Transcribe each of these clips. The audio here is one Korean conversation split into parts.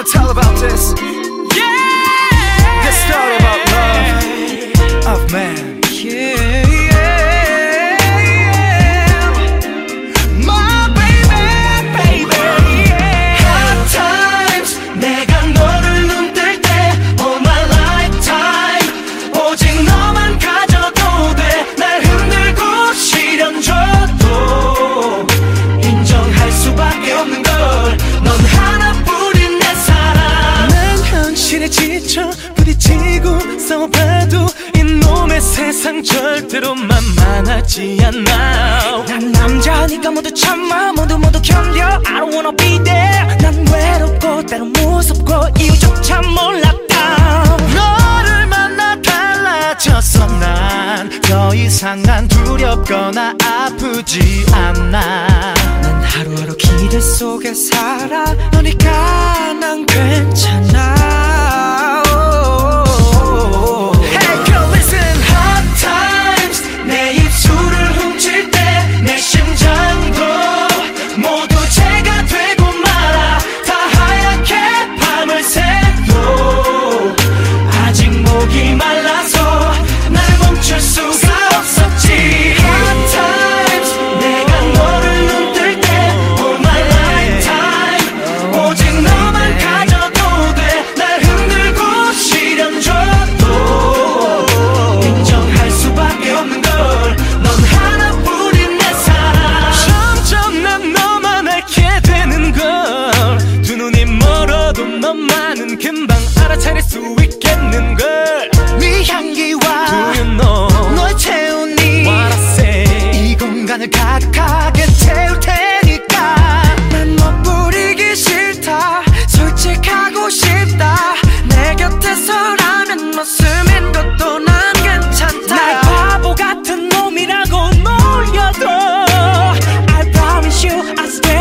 wanna tell about this. 싸워봐도 이놈의 세상 절대로 만만하지 않아. 난 남자니까 모두 참아. 모두 모두 견뎌. I don't wanna be there. 난 외롭고 때론 무섭고 이유조차 몰랐다. 너를 만나 달라졌어. 난 더 이상 난 두렵거나 아프지 않아. 난 하루하루 기대 속에 살아. 너니까 난 괜찮아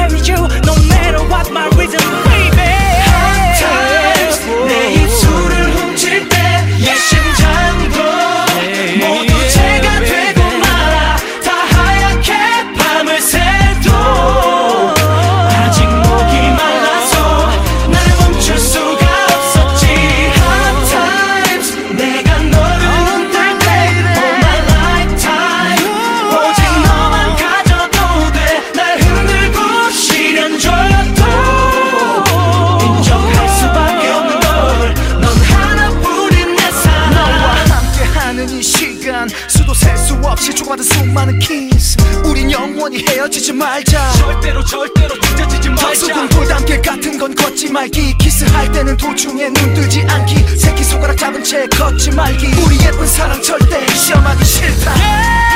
With you No matter what my 시간 수도 셀 수 없이 주고받은 수많은 키스. 우린 영원히 헤어지지 말자. 절대로 절대로 찢어지지 말자. 수군 돌담길 같은 건 걷지 말기. 키스할 때는 도중에 눈 뜨지 않기. 새끼 손가락 잡은 채 걷지 말기. 우리 예쁜 사랑 절대 시험하기 싫다. Yeah